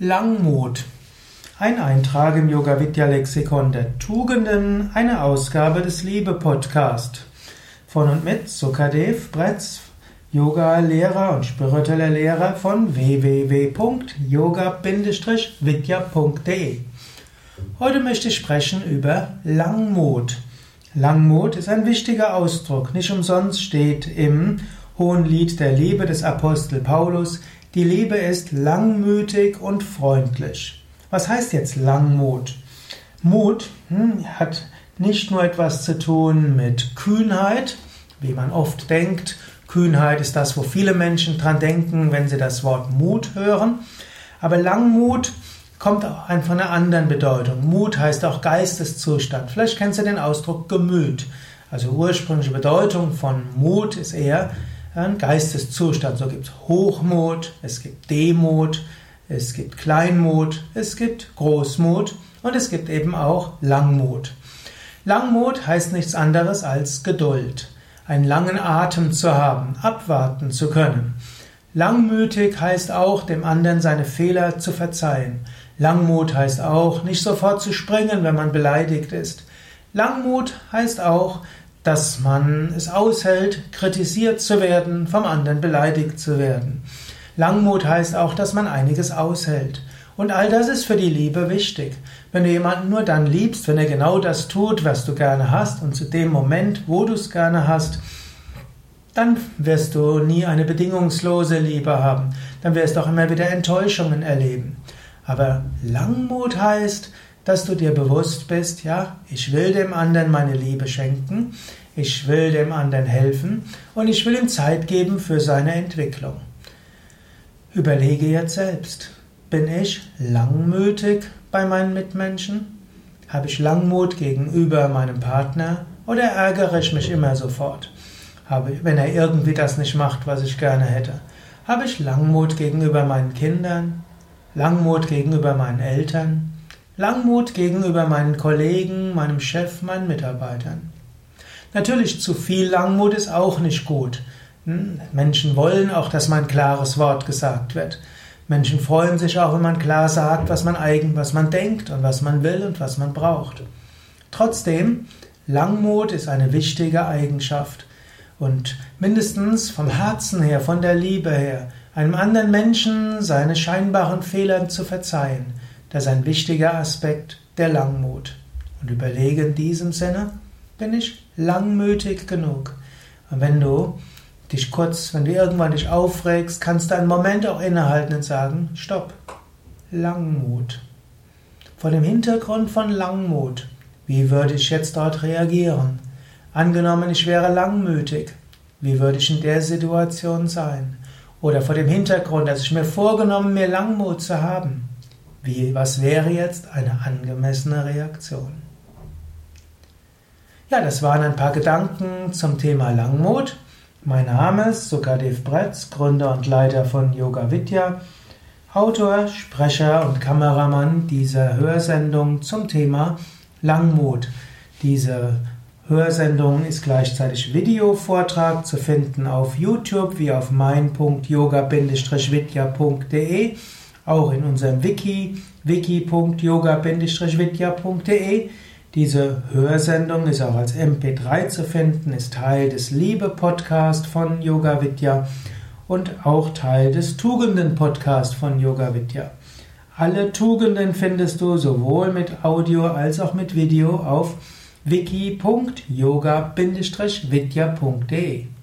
Langmut. Ein Eintrag im Yoga Vidya Lexikon der Tugenden, eine Ausgabe des Liebe Podcast. Von und mit Sukadev Bretz, Yoga-Lehrer und spiritueller Lehrer von www.yoga-vidya.de. Heute möchte ich sprechen über Langmut. Langmut ist ein wichtiger Ausdruck. Nicht umsonst steht im Hohen Lied der Liebe des Apostel Paulus, die Liebe ist langmütig und freundlich. Was heißt jetzt Langmut? Mut hm, hat nicht nur etwas zu tun mit Kühnheit, wie man oft denkt. Kühnheit ist das, wo viele Menschen dran denken, wenn sie das Wort Mut hören. Aber Langmut kommt auch von einer anderen Bedeutung. Mut heißt auch Geisteszustand. Vielleicht kennst du den Ausdruck Gemüt. Also ursprüngliche Bedeutung von Mut ist eher ein Geisteszustand. So gibt es Hochmut, es gibt Demut, es gibt Kleinmut, es gibt Großmut und es gibt eben auch Langmut. Langmut heißt nichts anderes als Geduld, einen langen Atem zu haben, abwarten zu können. Langmütig heißt auch, dem anderen seine Fehler zu verzeihen. Langmut heißt auch, nicht sofort zu springen, wenn man beleidigt ist. Langmut heißt auch, dass man es aushält, kritisiert zu werden, vom anderen beleidigt zu werden. Langmut heißt auch, dass man einiges aushält. Und all das ist für die Liebe wichtig. Wenn du jemanden nur dann liebst, wenn er genau das tut, was du gerne hast, und zu dem Moment, wo du es gerne hast, dann wirst du nie eine bedingungslose Liebe haben. Dann wirst du auch immer wieder Enttäuschungen erleben. Aber Langmut heißt, dass du dir bewusst bist, ja, ich will dem anderen meine Liebe schenken, ich will dem anderen helfen und ich will ihm Zeit geben für seine Entwicklung. Überlege jetzt selbst, bin ich langmütig bei meinen Mitmenschen? Habe ich Langmut gegenüber meinem Partner oder ärgere ich mich immer sofort? Wenn er irgendwie das nicht macht, was ich gerne hätte? Habe ich Langmut gegenüber meinen Kindern? Langmut gegenüber meinen Eltern? Langmut gegenüber meinen Kollegen, meinem Chef, meinen Mitarbeitern. Natürlich zu viel Langmut ist auch nicht gut. Hm? Menschen wollen auch, dass man ein klares Wort gesagt wird. Menschen freuen sich auch, wenn man klar sagt, was man eigen, was man denkt und was man will und was man braucht. Trotzdem, Langmut ist eine wichtige Eigenschaft. Und mindestens vom Herzen her, von der Liebe her, einem anderen Menschen seine scheinbaren Fehler zu verzeihen, das ist ein wichtiger Aspekt der Langmut. Und überlege in diesem Sinne, bin ich langmütig genug? Und wenn du dich kurz, wenn du irgendwann dich aufregst, kannst du einen Moment auch innehalten und sagen, stopp, Langmut. Vor dem Hintergrund von Langmut, wie würde ich jetzt dort reagieren? Angenommen, ich wäre langmütig, wie würde ich in der Situation sein? Oder vor dem Hintergrund, dass ich mir vorgenommen, mir Langmut zu haben. Wie, was wäre jetzt eine angemessene Reaktion? Ja, das waren ein paar Gedanken zum Thema Langmut. Mein Name ist Sukadev Bretz, Gründer und Leiter von Yoga Vidya, Autor, Sprecher und Kameramann dieser Hörsendung zum Thema Langmut. Diese Hörsendung ist gleichzeitig Videovortrag zu finden auf YouTube wie auf mein.yoga-vidya.de auch in unserem Wiki, wiki.yoga-vidya.de. Diese Hörsendung ist auch als MP3 zu finden, ist Teil des Liebe-Podcast von Yoga Vidya und auch Teil des Tugenden-Podcast von Yoga Vidya. Alle Tugenden findest du sowohl mit Audio als auch mit Video auf wiki.yoga-vidya.de.